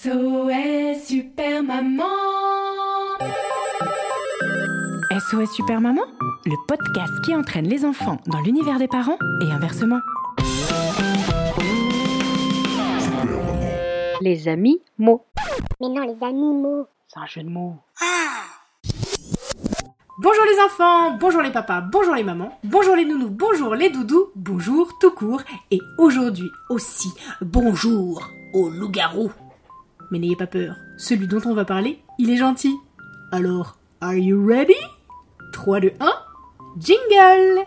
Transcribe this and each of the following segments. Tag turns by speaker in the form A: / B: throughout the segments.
A: SOS Super Maman SOS Super Maman, le podcast qui entraîne les enfants dans l'univers des parents et inversement.
B: Les amis mots.
C: Mais non, les animaux.
B: C'est un jeu de mots.
D: Bonjour les enfants, bonjour les papas, bonjour les mamans, bonjour les nounous, bonjour les doudous, bonjour tout court, et aujourd'hui aussi, bonjour au loup-garou. Mais n'ayez pas peur, celui dont on va parler, il est gentil. Alors, are you ready? 3, 2, 1, jingle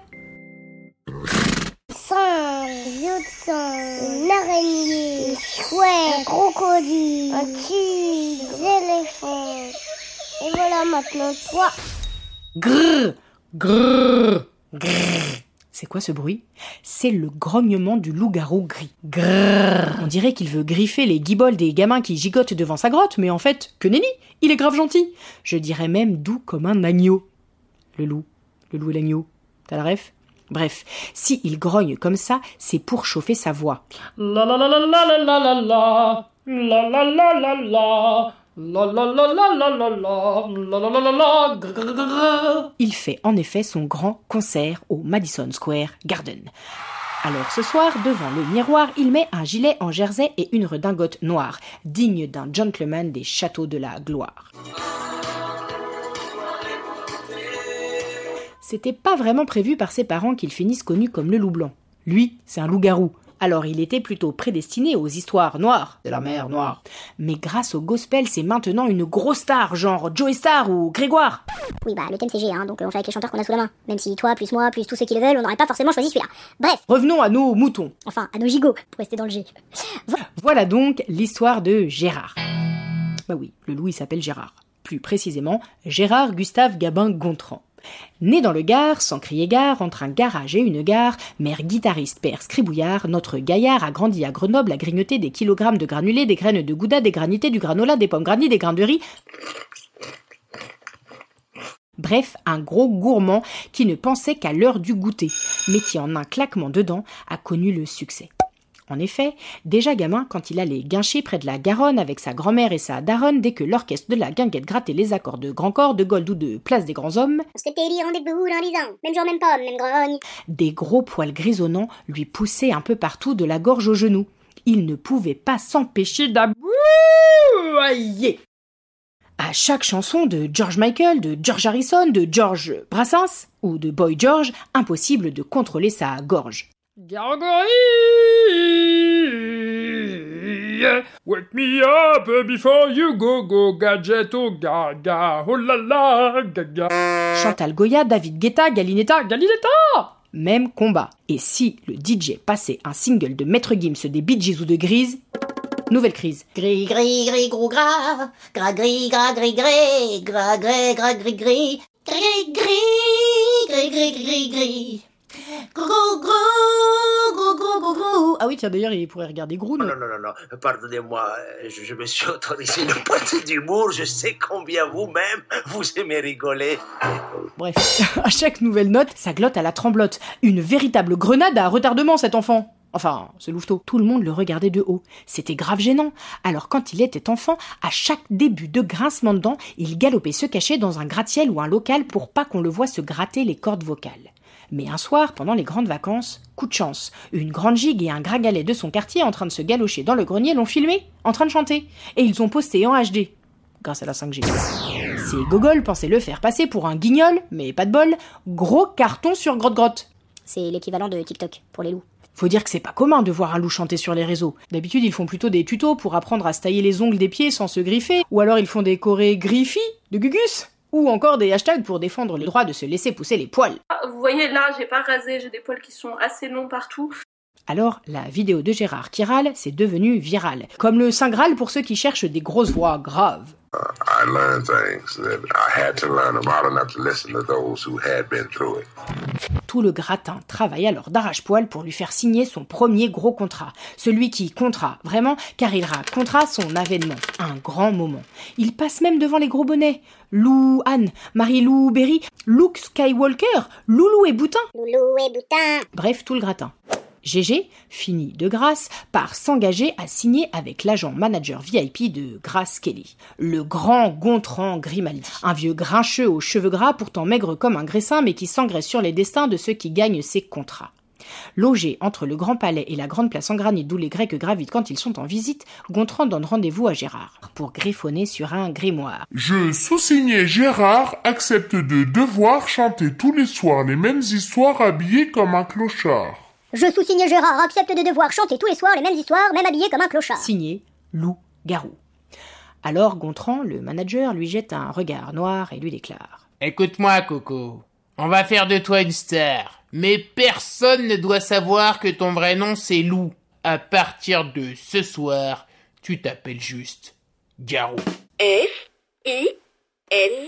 C: une araignée, un crocodile, un tigre, des éléphants. Et voilà maintenant toi.
D: Grrr, grrr, grrr. C'est quoi ce bruit? C'est le grognement du loup-garou gris. Grrr. On dirait qu'il veut griffer les guibolles des gamins qui gigotent devant sa grotte, mais en fait, que nenni Il est grave gentil Je dirais même doux comme un agneau. Le loup, le loup et l'agneau. T'as la ref? Bref, si il grogne comme ça, c'est pour chauffer sa voix. Il fait en effet son grand concert au Madison Square Garden. Alors ce soir, devant le miroir, il met un gilet en jersey et une redingote noire, digne d'un gentleman des châteaux de la gloire. C'était pas vraiment prévu par ses parents qu'il finisse connu comme le loup blanc. Lui, c'est un loup-garou. Alors il était plutôt prédestiné aux histoires noires de la mer noire. Mais grâce au gospel, c'est maintenant une grosse star, genre Joey Star ou Grégoire.
C: Oui, bah le thème c'est G, hein, donc euh, on fait avec les chanteurs qu'on a sous la main. Même si toi, plus moi, plus tous ceux qui le veulent, on n'aurait pas forcément choisi celui-là. Bref,
D: Revenons à nos moutons.
C: enfin, à nos gigots, pour rester dans le G.
D: Voilà donc l'histoire de Gérard. Bah oui, le loup il s'appelle Gérard. Plus précisément, Gérard Gustave Gabin Gontran. Né dans le Gard, sans crier gare, entre un garage et une gare, mère guitariste, père scribouillard, notre gaillard a grandi à Grenoble à grignoter des kilogrammes de granulés, des graines de gouda, des granités, du granola, des pommes grandies, des grains de riz. Bref, un gros gourmand qui ne pensait qu'à l'heure du goûter, mais qui en un claquement de dents a connu le succès. En effet, déjà gamin, quand il allait guincher près de la Garonne avec sa grand-mère et sa daronne, dès que l'orchestre de la guinguette grattait les accords de grand corps, de gold ou de place des grands hommes,
C: rendez-vous dans ans. Même jour, même pomme, même grogne.
D: des gros poils grisonnants lui poussaient un peu partout de la gorge aux genoux. Il ne pouvait pas s'empêcher d'aboyer. À chaque chanson de George Michael, de George Harrison, de George Brassens ou de Boy George, impossible de contrôler sa gorge.
E: Gargouille, wake me up before you go go gadget oh gaga oh la la gaga.
D: Chantal Goya, David Guetta, Galinetta, Galinetta Même combat. Et si le DJ passait un single de Maître Gims des Bee Gees ou de Grise, nouvelle crise.
F: Gris, gris, gris, gros, gras. Gras, gris, gras, gris, gris. Gras, gris, gras, gris, gris. Gris, gris, gris, gris, gris, gris. Gros, gros, gros, gros.
D: Ah oui, tiens, d'ailleurs, il pourrait regarder Grou, non
G: Non, non, non, non, pardonnez-moi, je, je me suis autorisé une partie d'humour, je sais combien vous-même, vous aimez rigoler.
D: Bref, à chaque nouvelle note, ça glotte à la tremblote. Une véritable grenade à retardement, cet enfant. Enfin, ce louveteau. Tout le monde le regardait de haut. C'était grave gênant. Alors quand il était enfant, à chaque début de grincement de dents, il galopait se cacher dans un gratte-ciel ou un local pour pas qu'on le voie se gratter les cordes vocales. Mais un soir, pendant les grandes vacances, coup de chance, une grande gigue et un gragalet de son quartier en train de se galocher dans le grenier l'ont filmé, en train de chanter. Et ils ont posté en HD. Grâce à la 5G. Ces gogoles pensaient le faire passer pour un guignol, mais pas de bol. Gros carton sur grotte-grotte.
C: C'est l'équivalent de TikTok pour les loups.
D: Faut dire que c'est pas commun de voir un loup chanter sur les réseaux. D'habitude, ils font plutôt des tutos pour apprendre à se tailler les ongles des pieds sans se griffer, ou alors ils font des chorés griffis de gugus, ou encore des hashtags pour défendre le droit de se laisser pousser les poils.
H: Vous voyez là, j'ai pas rasé, j'ai des poils qui sont assez longs partout.
D: Alors, la vidéo de Gérard qui râle, c'est devenu virale. Comme le Saint Graal pour ceux qui cherchent des grosses voix graves.
H: I learned things that I had to learn them all enough to listen to those who had been through it.
D: Tout le gratin travaille alors d'arrache-poil pour lui faire signer son premier gros contrat. Celui qui comptera, vraiment, car il racontera son avènement. Un grand moment. Il passe même devant les gros bonnets. Lou Anne, Marie-Lou Berry, Luke Skywalker, Loulou et Boutin.
C: Loulou et Boutin.
D: Bref, tout le gratin. GG finit de grâce par s'engager à signer avec l'agent manager VIP de Grace Kelly, le grand Gontran Grimaldi, un vieux grincheux aux cheveux gras pourtant maigre comme un graissin mais qui s'engraisse sur les destins de ceux qui gagnent ses contrats. Logé entre le Grand Palais et la Grande Place en granit d'où les Grecs gravitent quand ils sont en visite, Gontran donne rendez-vous à Gérard pour griffonner sur un grimoire.
I: Je, sous-signé Gérard, accepte de devoir chanter tous les soirs les mêmes histoires habillé comme un clochard.
C: Je, sous-signé Gérard, accepte de devoir chanter tous les soirs les mêmes histoires, même habillé comme un clochard.
D: Signé Lou Garou. Alors Gontran, le manager, lui jette un regard noir et lui déclare
J: Écoute-moi, Coco. On va faire de toi une star. Mais personne ne doit savoir que ton vrai nom c'est Lou. À partir de ce soir, tu t'appelles juste Garou.
K: F I N